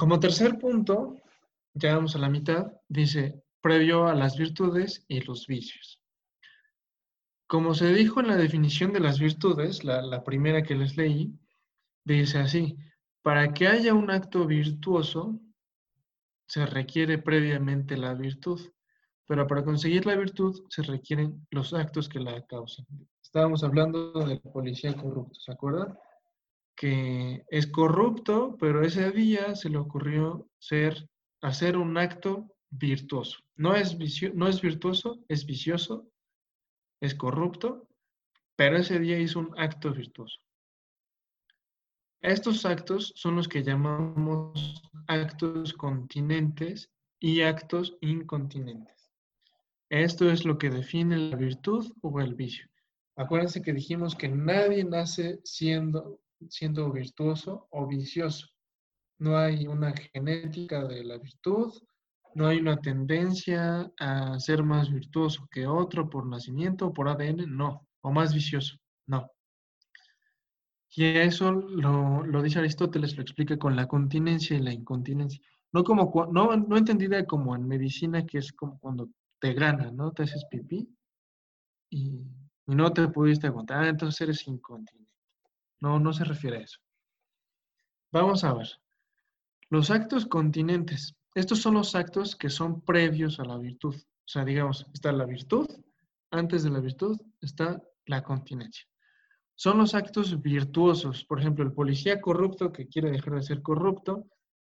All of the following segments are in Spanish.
Como tercer punto, ya vamos a la mitad, dice, previo a las virtudes y los vicios. Como se dijo en la definición de las virtudes, la, la primera que les leí, dice así, para que haya un acto virtuoso, se requiere previamente la virtud, pero para conseguir la virtud se requieren los actos que la causan. Estábamos hablando del policía corrupto, ¿se acuerdan? Que es corrupto, pero ese día se le ocurrió ser, hacer un acto virtuoso. No es, no es virtuoso, es vicioso, es corrupto, pero ese día hizo un acto virtuoso. Estos actos son los que llamamos actos continentes y actos incontinentes. Esto es lo que define la virtud o el vicio. Acuérdense que dijimos que nadie nace siendo, siendo virtuoso o vicioso. No hay una genética de la virtud, no hay una tendencia a ser más virtuoso que otro por nacimiento o por ADN, no, o más vicioso, no. Y eso lo, dice Aristóteles, lo explica con la continencia y la incontinencia. No, como, no, no entendida como en medicina, que es como cuando te gana, ¿no? Te haces pipí y, no te pudiste aguantar, ah, entonces eres incontinente. No, no se refiere a eso. Vamos a ver. Los actos continentes. Estos son los actos que son previos a la virtud. O sea, digamos, está la virtud, antes de la virtud está la continencia son los actos virtuosos. Por ejemplo, el policía corrupto que quiere dejar de ser corrupto,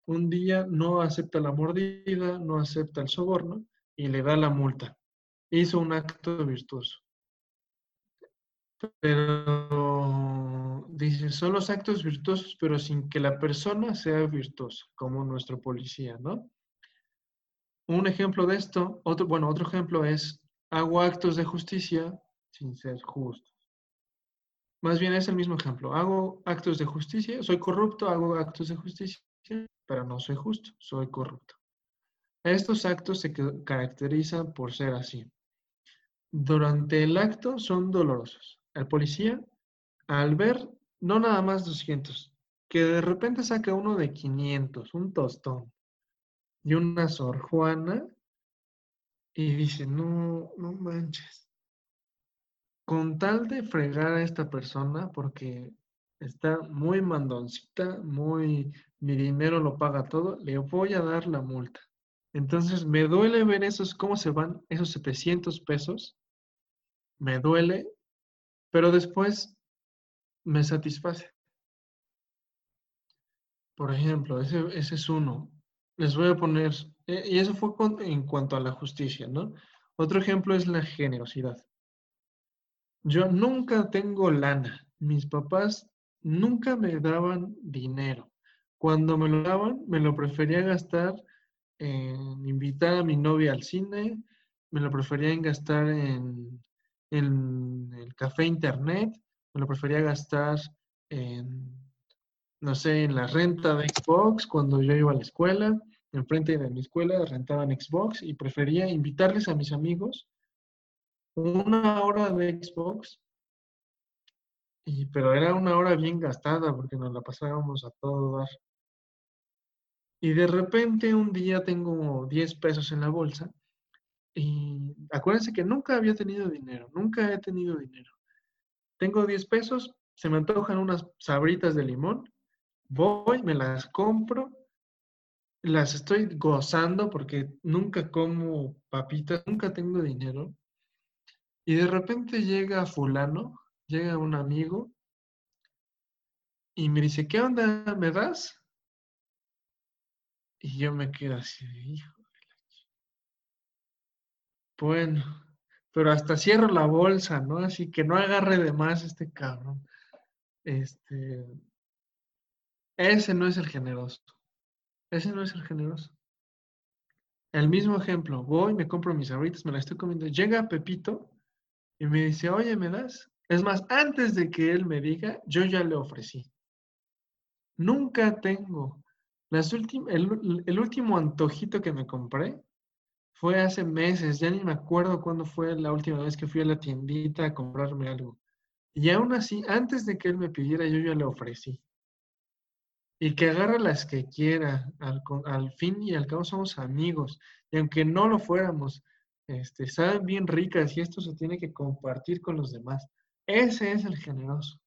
un día no acepta la mordida, no acepta el soborno y le da la multa. Hizo un acto virtuoso. Pero dice, son los actos virtuosos, pero sin que la persona sea virtuosa, como nuestro policía, ¿no? Un ejemplo de esto, otro, bueno, otro ejemplo es, hago actos de justicia sin ser justo. Más bien es el mismo ejemplo. Hago actos de justicia, soy corrupto, hago actos de justicia, pero no soy justo, soy corrupto. Estos actos se caracterizan por ser así. Durante el acto son dolorosos. El policía, al ver no nada más 200, que de repente saca uno de 500, un tostón y una sor Juana, y dice, no, no manches con tal de fregar a esta persona, porque está muy mandoncita, muy, mi dinero lo paga todo, le voy a dar la multa. Entonces me duele ver esos, cómo se van esos 700 pesos, me duele, pero después me satisface. Por ejemplo, ese, ese es uno. Les voy a poner, eh, y eso fue en cuanto a la justicia, ¿no? Otro ejemplo es la generosidad. Yo nunca tengo lana. Mis papás nunca me daban dinero. Cuando me lo daban, me lo prefería gastar en invitar a mi novia al cine, me lo prefería en gastar en, el café internet, lo prefería gastar en, no sé, en la renta de Xbox cuando yo iba a la escuela. Enfrente de mi escuela rentaban Xbox y prefería invitarles a mis amigos una hora de Xbox, y, pero era una hora bien gastada porque nos la pasábamos a todo dar. Y de repente un día tengo 10 pesos en la bolsa y acuérdense que nunca había tenido dinero, nunca he tenido dinero. Tengo 10 pesos, se me antojan unas sabritas de limón, voy, me las compro, las estoy gozando porque nunca como papitas, nunca tengo dinero. Y de repente llega fulano, llega un amigo y me dice, ¿qué onda? ¿Me das? Y yo me quedo así, hijo de la Bueno, pero hasta cierro la bolsa, ¿no? Así que no agarre de más este cabrón. Este, ese no es el generoso. Ese no es el generoso. El mismo ejemplo, voy, me compro mis abritas, me la estoy comiendo. Llega Pepito y me dice, oye, ¿me das? Es más, antes de que él me diga, yo ya le ofrecí. Nunca tengo. Las el, el último antojito que me compré fue hace meses, ya ni me acuerdo cuándo fue la última vez que fui a la tiendita a comprarme algo. Y aún así, antes de que él me pidiera, yo ya le ofrecí. y que agarre las que quiera. Al, al, fin y al cabo somos amigos. Y aunque no lo fuéramos, este, saben bien ricas y esto se tiene que compartir con los demás. Ese es el generoso.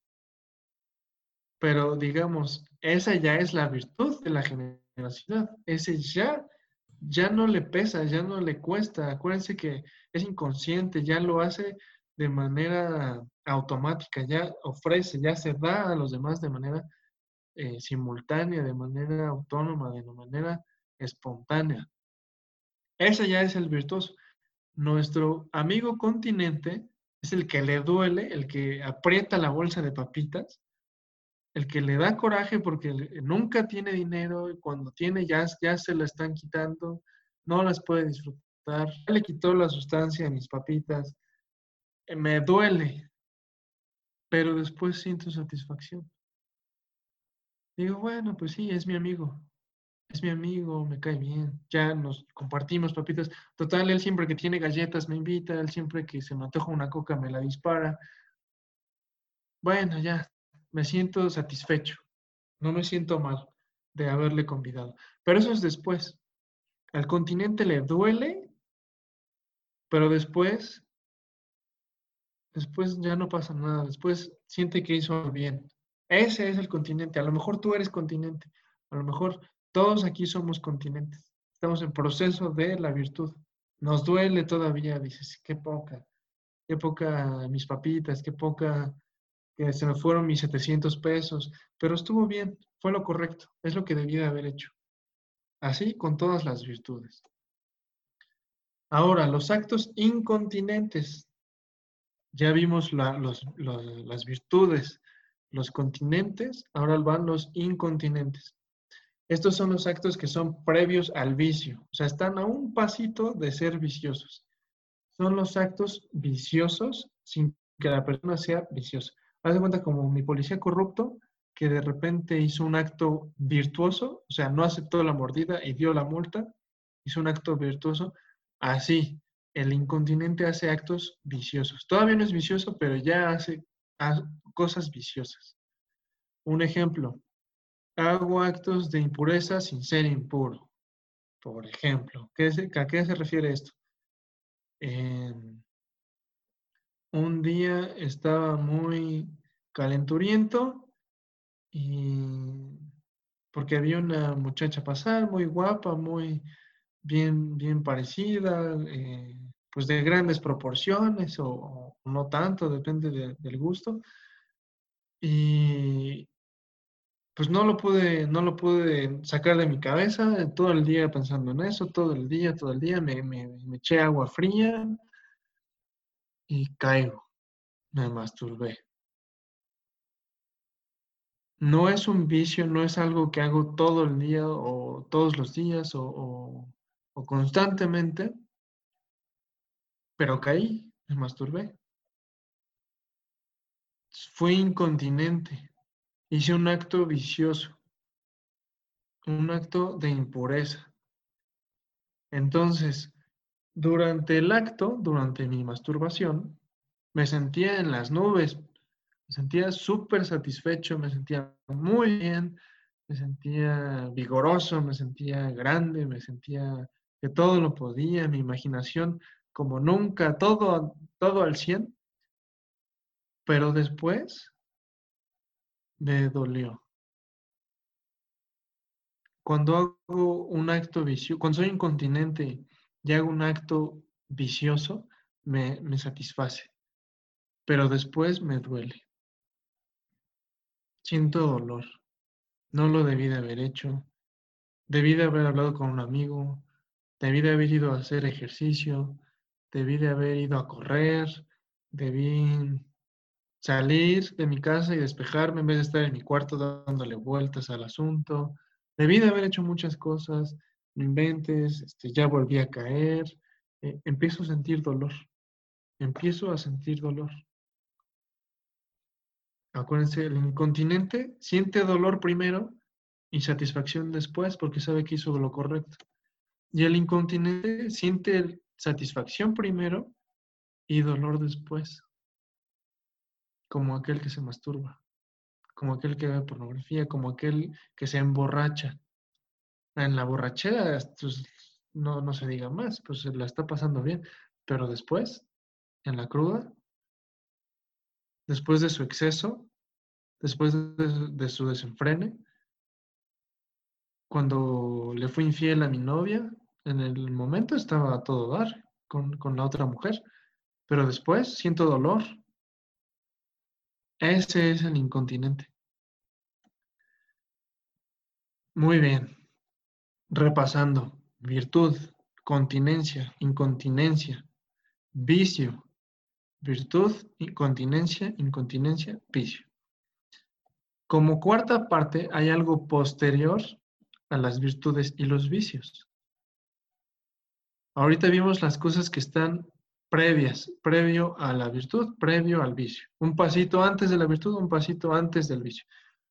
Pero digamos, esa ya es la virtud de la generosidad. Ese ya, ya no le pesa, ya no le cuesta. Acuérdense que es inconsciente, ya lo hace de manera automática, ya ofrece, ya se da a los demás de manera eh, simultánea, de manera autónoma, de manera espontánea. Ese ya es el virtuoso. Nuestro amigo continente es el que le duele, el que aprieta la bolsa de papitas, el que le da coraje porque nunca tiene dinero y cuando tiene ya, ya se la están quitando, no las puede disfrutar, le quitó la sustancia a mis papitas, eh, me duele, pero después siento satisfacción. Digo, bueno, pues sí, es mi amigo, es mi amigo, me cae bien, ya nos compartimos papitas. Total, él siempre que tiene galletas me invita, él siempre que se me antoja una coca me la dispara. Bueno, ya, me siento satisfecho, no me siento mal de haberle convidado. Pero eso es después. Al continente le duele, pero después, después ya no pasa nada, después siente que hizo bien. Ese es el continente. A lo mejor tú eres continente, a lo mejor todos aquí somos continentes. Estamos en proceso de la virtud. Nos duele todavía, dices, qué poca, qué poca mis papitas, qué poca, que se me fueron mis 700 pesos, pero estuvo bien, fue lo correcto, es lo que debía haber hecho. Así con todas las virtudes. Ahora, los actos incontinentes. Ya vimos las virtudes, los continentes, ahora van los incontinentes. Estos son los actos que son previos al vicio, o sea, están a un pasito de ser viciosos. Son los actos viciosos sin que la persona sea viciosa. Haz de cuenta como mi policía corrupto que de repente hizo un acto virtuoso, o sea, no aceptó la mordida y dio la multa, hizo un acto virtuoso. Así, el incontinente hace actos viciosos. Todavía no es vicioso, pero ya hace cosas viciosas. Un ejemplo, hago actos de impureza sin ser impuro. Por ejemplo, ¿a qué se refiere esto? Un día estaba muy calenturiento y porque había una muchacha pasar muy guapa, muy bien, bien parecida, eh, pues de grandes proporciones o, no tanto, depende del gusto. Y, pues no lo pude, no lo pude sacar de mi cabeza, todo el día pensando en eso, todo el día, todo el día, me, eché agua fría y caigo, me masturbé. No es un vicio, no es algo que hago todo el día o todos los días o, o constantemente, pero caí, me masturbé. Fui incontinente hice un acto vicioso, un acto de impureza. Entonces, durante el acto, durante mi masturbación, me sentía en las nubes, me sentía súper satisfecho, me sentía muy bien, me sentía vigoroso, me sentía grande, me sentía que todo lo podía, mi imaginación como nunca, todo, todo al 100. Pero después me dolió. Cuando hago un acto vicioso, cuando soy incontinente y hago un acto vicioso, me, me satisface, pero después me duele. Siento dolor. No lo debí de haber hecho. Debí de haber hablado con un amigo. Debí de haber ido a hacer ejercicio. Debí de haber ido a correr. Debí salir de mi casa y despejarme en vez de estar en mi cuarto dándole vueltas al asunto. Debí de haber hecho muchas cosas, no inventes, este, ya volví a caer, eh, empiezo a sentir dolor, empiezo a sentir dolor. Acuérdense, el incontinente siente dolor primero y satisfacción después porque sabe que hizo lo correcto. Y el incontinente siente satisfacción primero y dolor después como aquel que se masturba. como aquel que ve pornografía, como aquel que se emborracha. En la borrachera, pues, no, no se diga más, pues se la está pasando bien, pero después, en la cruda, después de su exceso, después de, su desenfrene, cuando le fui infiel a mi novia, en el momento estaba a todo dar con, con la otra mujer, pero después siento dolor. Ese es el incontinente. Muy bien. Repasando. Virtud, continencia, incontinencia, vicio, virtud, incontinencia, incontinencia, vicio. Como cuarta parte hay algo posterior a las virtudes y los vicios. Ahorita vimos las cosas que están previas, previo a la virtud, previo al vicio. Un pasito antes de la virtud, un pasito antes del vicio.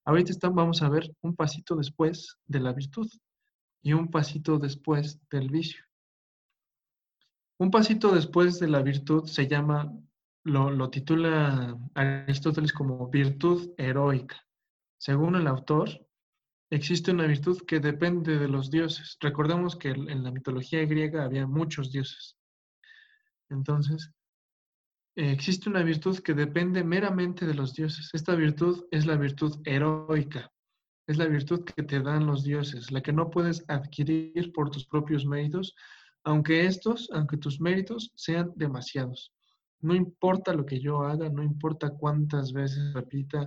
Ahorita vamos a ver un pasito después de la virtud y un pasito después del vicio. Un pasito después de la virtud se llama, lo, titula Aristóteles como virtud heroica. Según el autor, existe una virtud que depende de los dioses. Recordemos que en la mitología griega había muchos dioses. Entonces, existe una virtud que depende meramente de los dioses. Esta virtud es la virtud heroica. Es la virtud que te dan los dioses, la que no puedes adquirir por tus propios méritos, aunque estos, aunque tus méritos sean demasiados. No importa lo que yo haga, no importa cuántas veces repita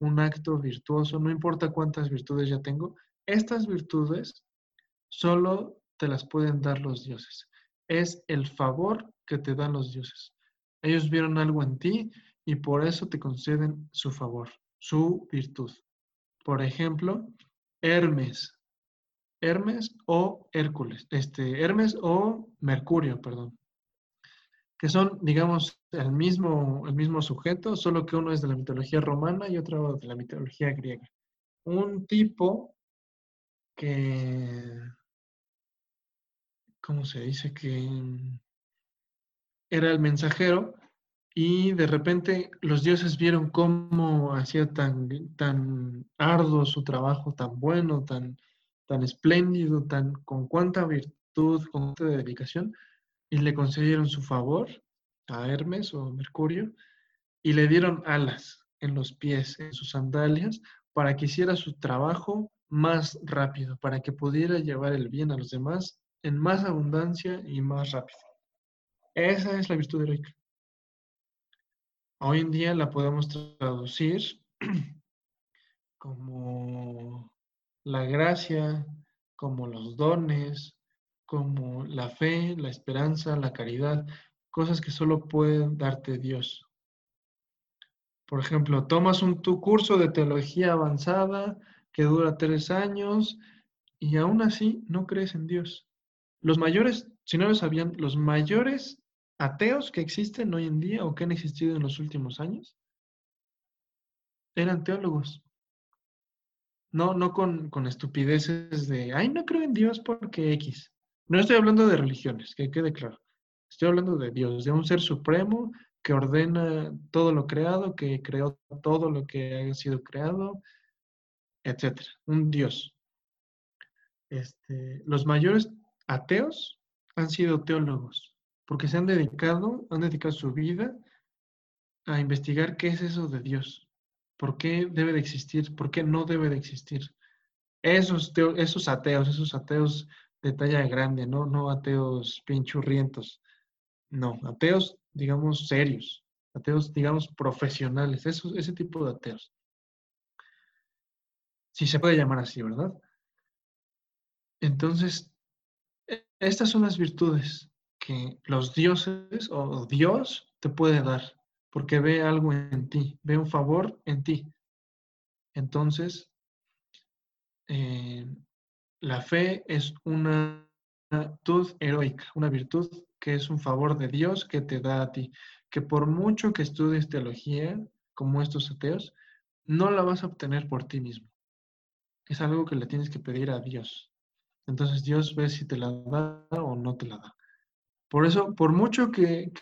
un acto virtuoso, no importa cuántas virtudes ya tengo, estas virtudes solo te las pueden dar los dioses. Es el favor que te dan los dioses. Ellos vieron algo en ti y por eso te conceden su favor, su virtud. Por ejemplo, Hermes. Hermes o Hércules. Este, Hermes o Mercurio, perdón. Que son, digamos, el mismo, el mismo sujeto, solo que uno es de la mitología romana y otro de la mitología griega. Un tipo que, ¿cómo se dice? Que era el mensajero y de repente los dioses vieron cómo hacía tan, tan arduo su trabajo, tan bueno, tan, tan espléndido, tan, con cuánta virtud, con cuánta dedicación, y le concedieron su favor a Hermes o Mercurio, y le dieron alas en los pies, en sus sandalias, para que hiciera su trabajo más rápido, para que pudiera llevar el bien a los demás en más abundancia y más rápido. Esa es la virtud heroica. Hoy en día la podemos traducir como la gracia, como los dones, como la fe, la esperanza, la caridad, cosas que solo puede darte Dios. Por ejemplo, tomas un tu curso de teología avanzada que dura tres años y aún así no crees en Dios. Los mayores, si no lo sabían, los mayores ateos que existen hoy en día o que han existido en los últimos años eran teólogos. No, no con, con estupideces de, ay, no creo en Dios porque X. No estoy hablando de religiones, que quede claro. Estoy hablando de Dios, de un ser supremo que ordena todo lo creado, que creó todo lo que ha sido creado, etcétera. Un Dios. Este, los mayores ateos han sido teólogos porque se han dedicado, han dedicado su vida a investigar qué es eso de Dios, por qué debe de existir, por qué no debe de existir. Esos, esos ateos, esos ateos de talla grande, no, no ateos pinchurrientos, no, ateos, digamos, serios, ateos, digamos, profesionales, ese tipo de ateos. Si se puede llamar así, ¿verdad? Entonces, e, estas son las virtudes los dioses o Dios te puede dar, porque ve algo en ti, ve un favor en ti. Entonces, eh, la fe es una virtud heroica, una virtud que es un favor de Dios que te da a ti, que por mucho que estudies teología, como estos ateos, no la vas a obtener por ti mismo. Es algo que le tienes que pedir a Dios. Entonces Dios ve si te la da o no te la da. Por eso, por mucho que,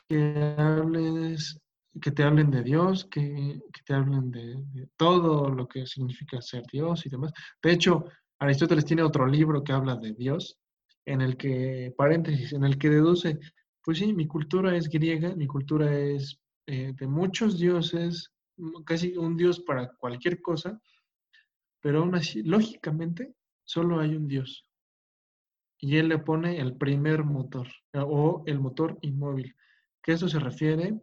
hables que te hablen de Dios, que, te hablen de, todo lo que significa ser Dios y demás. De hecho, Aristóteles tiene otro libro que habla de Dios, en el que, paréntesis, en el que deduce, pues sí, mi cultura es griega, mi cultura es eh, de muchos dioses, casi un dios para cualquier cosa, pero aún así, lógicamente, solo hay un dios. Y él le pone el primer motor o el motor inmóvil, que eso se refiere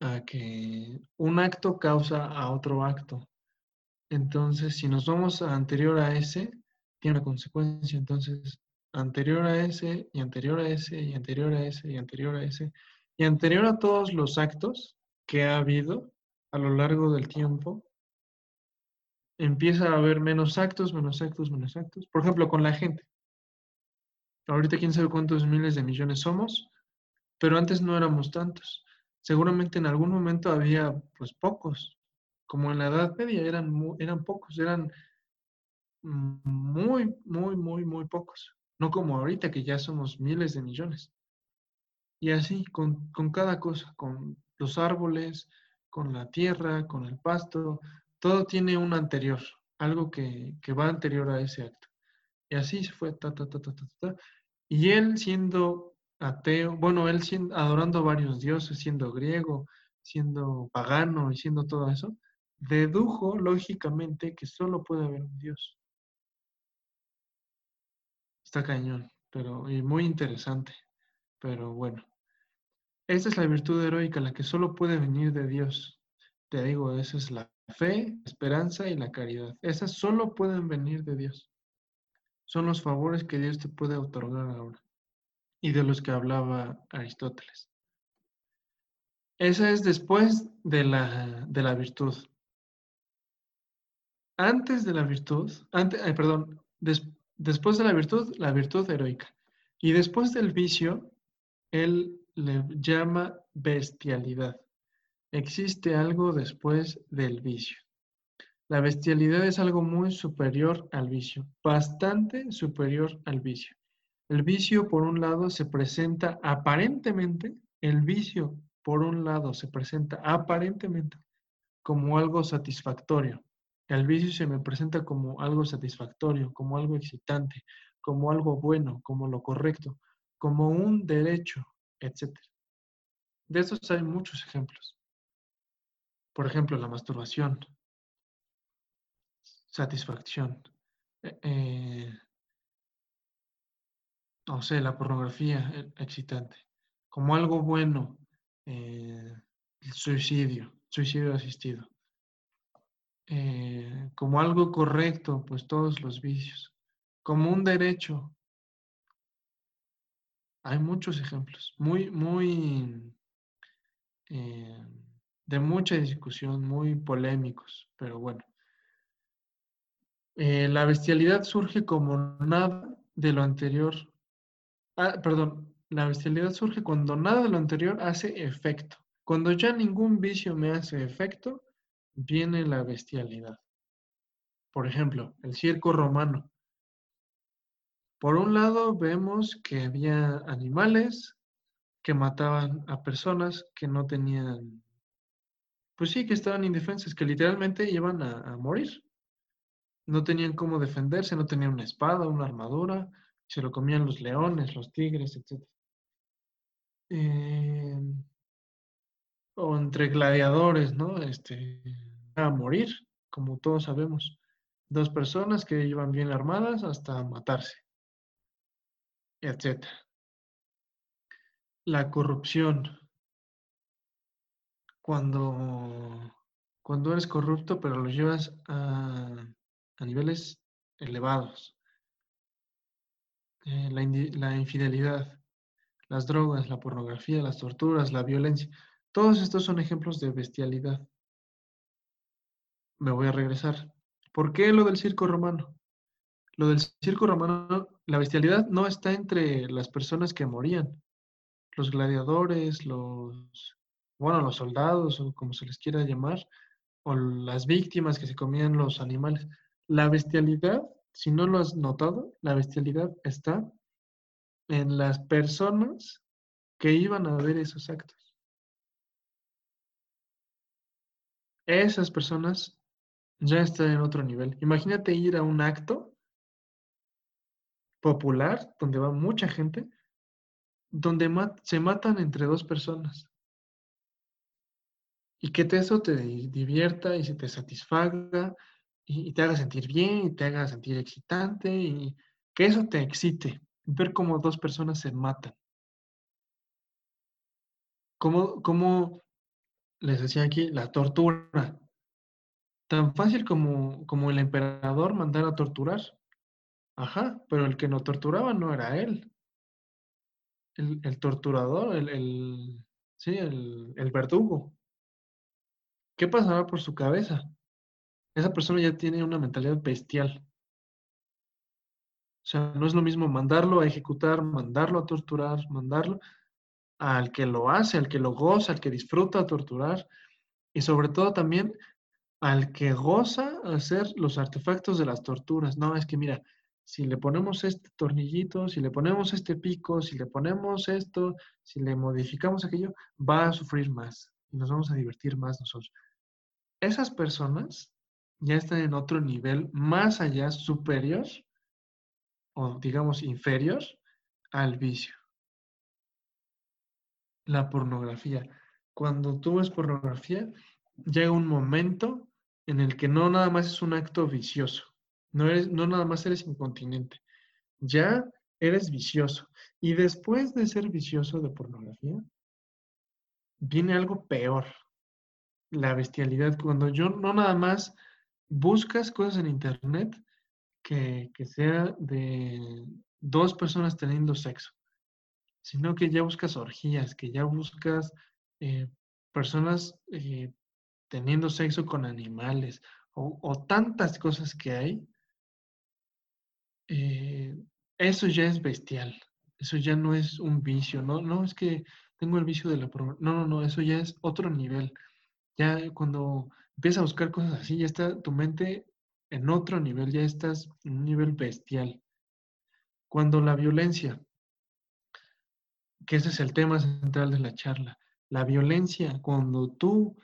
a que un acto causa a otro acto. Entonces, si nos vamos a anterior a ese, tiene una consecuencia. Entonces, anterior a ese, y anterior a ese, y anterior a ese, y anterior a ese, y anterior a todos los actos que ha habido a lo largo del tiempo, empieza a haber menos actos, menos actos, menos actos. Por ejemplo, con la gente. Ahorita quién sabe cuántos miles de millones somos, pero antes no éramos tantos seguramente en algún momento había pues pocos, como en la Edad Media eran, eran pocos, eran muy, muy, muy, muy pocos, no como ahorita que ya somos miles de millones. Y así, con, cada cosa, con los árboles, con la tierra, con el pasto, todo tiene un anterior, algo que, que va anterior a ese acto. Y así se fue, ta, ta, ta, ta, ta, ta. Y él siendo ateo, bueno, él siendo, adorando varios dioses, siendo griego, siendo pagano y siendo todo eso, dedujo lógicamente que solo puede haber un dios. Está cañón, pero y muy interesante, pero bueno. Esta es la virtud heroica, la que solo puede venir de Dios. Te digo, esa es la fe, esperanza y la caridad. Esas solo pueden venir de Dios. Son los favores que Dios te puede otorgar ahora y de los que hablaba Aristóteles. Esa es después de la, de la virtud. Antes de la virtud, antes, perdón, después de la virtud, la virtud heroica. Y después del vicio, él le llama bestialidad. Existe algo después del vicio. La bestialidad es algo muy superior al vicio, bastante superior al vicio. El vicio, por un lado, se presenta aparentemente, el vicio, por un lado, se presenta aparentemente como algo satisfactorio. El vicio se me presenta como algo satisfactorio, como algo excitante, como algo bueno, como lo correcto, como un derecho, etc. De estos hay muchos ejemplos. Por ejemplo, la masturbación, satisfacción, eh, eh no sé, la pornografía eh, excitante, como algo bueno, el suicidio, suicidio asistido, como algo correcto, pues todos los vicios, como un derecho. Hay muchos ejemplos, muy, muy, de mucha discusión, muy polémicos, pero bueno. La bestialidad surge como nada de lo anterior Ah, perdón, la bestialidad surge cuando nada de lo anterior hace efecto. Cuando ya ningún vicio me hace efecto, viene la bestialidad. Por ejemplo, el circo romano. Por un lado, vemos que había animales que mataban a personas que no tenían, pues sí, que estaban indefensas, que literalmente iban a morir. No tenían cómo defenderse, no tenían una espada, una armadura, se lo comían los leones, los tigres, etc. Em, o entre gladiadores, ¿no? Este, a morir, como todos sabemos. Dos personas que iban bien armadas hasta matarse, etc. La corrupción. Cuando, cuando eres corrupto, pero lo llevas a, a niveles elevados. Eh, la, infidelidad, las drogas, la pornografía, las torturas, la violencia. Todos estos son ejemplos de bestialidad. Me voy a regresar. ¿Por qué lo del circo romano? Lo del circo romano, la bestialidad no está entre las personas que morían, los gladiadores, los, bueno, los soldados o como se les quiera llamar, o las víctimas que se comían los animales. La bestialidad si no lo has notado, la bestialidad está en las personas que iban a ver esos actos. esas personas ya están en otro nivel. Imagínate ir a un acto popular donde va mucha gente, donde se matan entre dos personas. Y que eso te divierta y se te satisfaga y, te haga sentir bien y te haga sentir excitante y que eso te excite, ver cómo dos personas se matan. Como, como les decía aquí, la tortura. Tan fácil como, como el emperador mandar a torturar. Ajá, pero el que no torturaba no era él. El, torturador, el, sí, el, el verdugo. ¿Qué pasaba por su cabeza? Esa persona ya tiene una mentalidad bestial. O sea, no es lo mismo mandarlo a ejecutar, mandarlo a torturar, mandarlo al que lo hace, al que lo goza, al que disfruta torturar y sobre todo también al que goza hacer los artefactos de las torturas. No, es que mira, si le ponemos este tornillito, si le ponemos este pico, si le ponemos esto, si le modificamos aquello, va a sufrir más y nos vamos a divertir más nosotros esas personas ya están en otro nivel más allá, superior o digamos inferior al vicio. La pornografía. Cuando tú ves pornografía, llega un momento en el que no nada más es un acto vicioso, no, eres, no nada más eres incontinente, ya eres vicioso. Y después de ser vicioso de pornografía, viene algo peor, la bestialidad, cuando yo no nada más buscas cosas en internet que, sea de dos personas teniendo sexo, sino que ya buscas orgías, que ya buscas eh, personas eh, teniendo sexo con animales o, tantas cosas que hay, eh, eso ya es bestial, eso ya no es un vicio, no, no es que tengo el vicio de la... No, no, no, eso ya es otro nivel. Ya cuando empiezas a buscar cosas así, ya está tu mente en otro nivel, ya estás en un nivel bestial. Cuando la violencia, que ese es el tema central de la charla, la violencia, cuando tú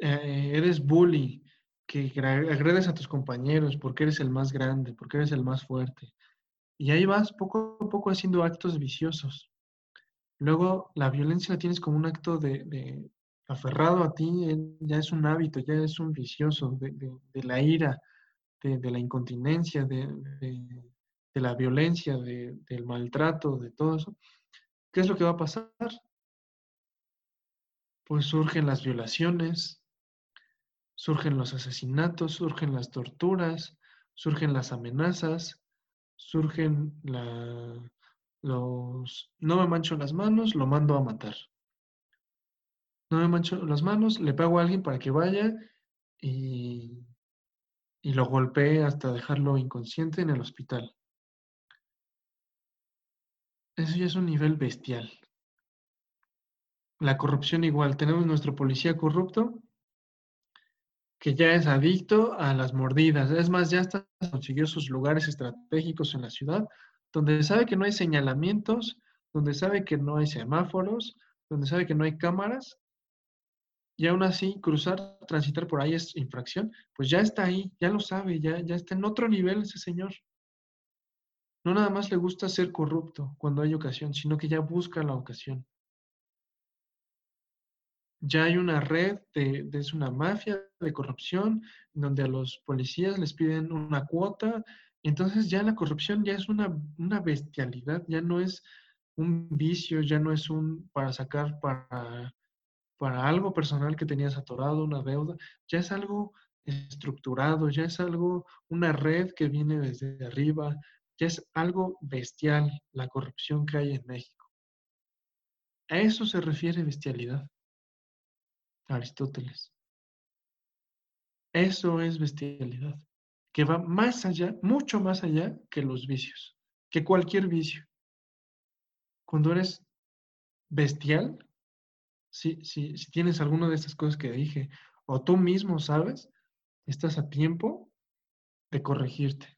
eh, eres bully, que agredes a tus compañeros porque eres el más grande, porque eres el más fuerte, y ahí vas poco a poco haciendo actos viciosos. Luego la violencia la tienes como un acto de, aferrado a ti, ya es un hábito, ya es un vicioso de, la ira, de, la incontinencia, de, la violencia, del maltrato, de todo eso. ¿Qué es lo que va a pasar? Pues surgen las violaciones, surgen los asesinatos, surgen las torturas, surgen las amenazas, surgen los... No me mancho las manos, lo mando a matar no me mancho las manos, le pago a alguien para que vaya y, y lo golpee hasta dejarlo inconsciente en el hospital. Eso ya es un nivel bestial. La corrupción igual. Tenemos nuestro policía corrupto que ya es adicto a las mordidas. Es más, ya hasta consiguió sus lugares estratégicos en la ciudad, donde sabe que no hay señalamientos, donde sabe que no hay semáforos, donde sabe que no hay cámaras, y aún así cruzar, transitar por ahí es infracción, pues ya está ahí, ya lo sabe, ya, ya está en otro nivel ese señor. No nada más le gusta ser corrupto cuando hay ocasión, sino que ya busca la ocasión. Ya hay una red de, es una mafia de corrupción, donde a los policías les piden una cuota, entonces ya la corrupción ya es una, una bestialidad, ya no es un vicio, ya no es un para sacar para para algo personal que tenías atorado, una deuda, ya es algo estructurado, ya es algo, una red que viene desde arriba, ya es algo bestial la corrupción que hay en México. A eso se refiere bestialidad. Aristóteles. Eso es bestialidad, que va más allá, mucho más allá que los vicios, que cualquier vicio. Cuando eres bestial, si, si, si tienes alguna de estas cosas que dije, o tú mismo sabes, estás a tiempo de corregirte.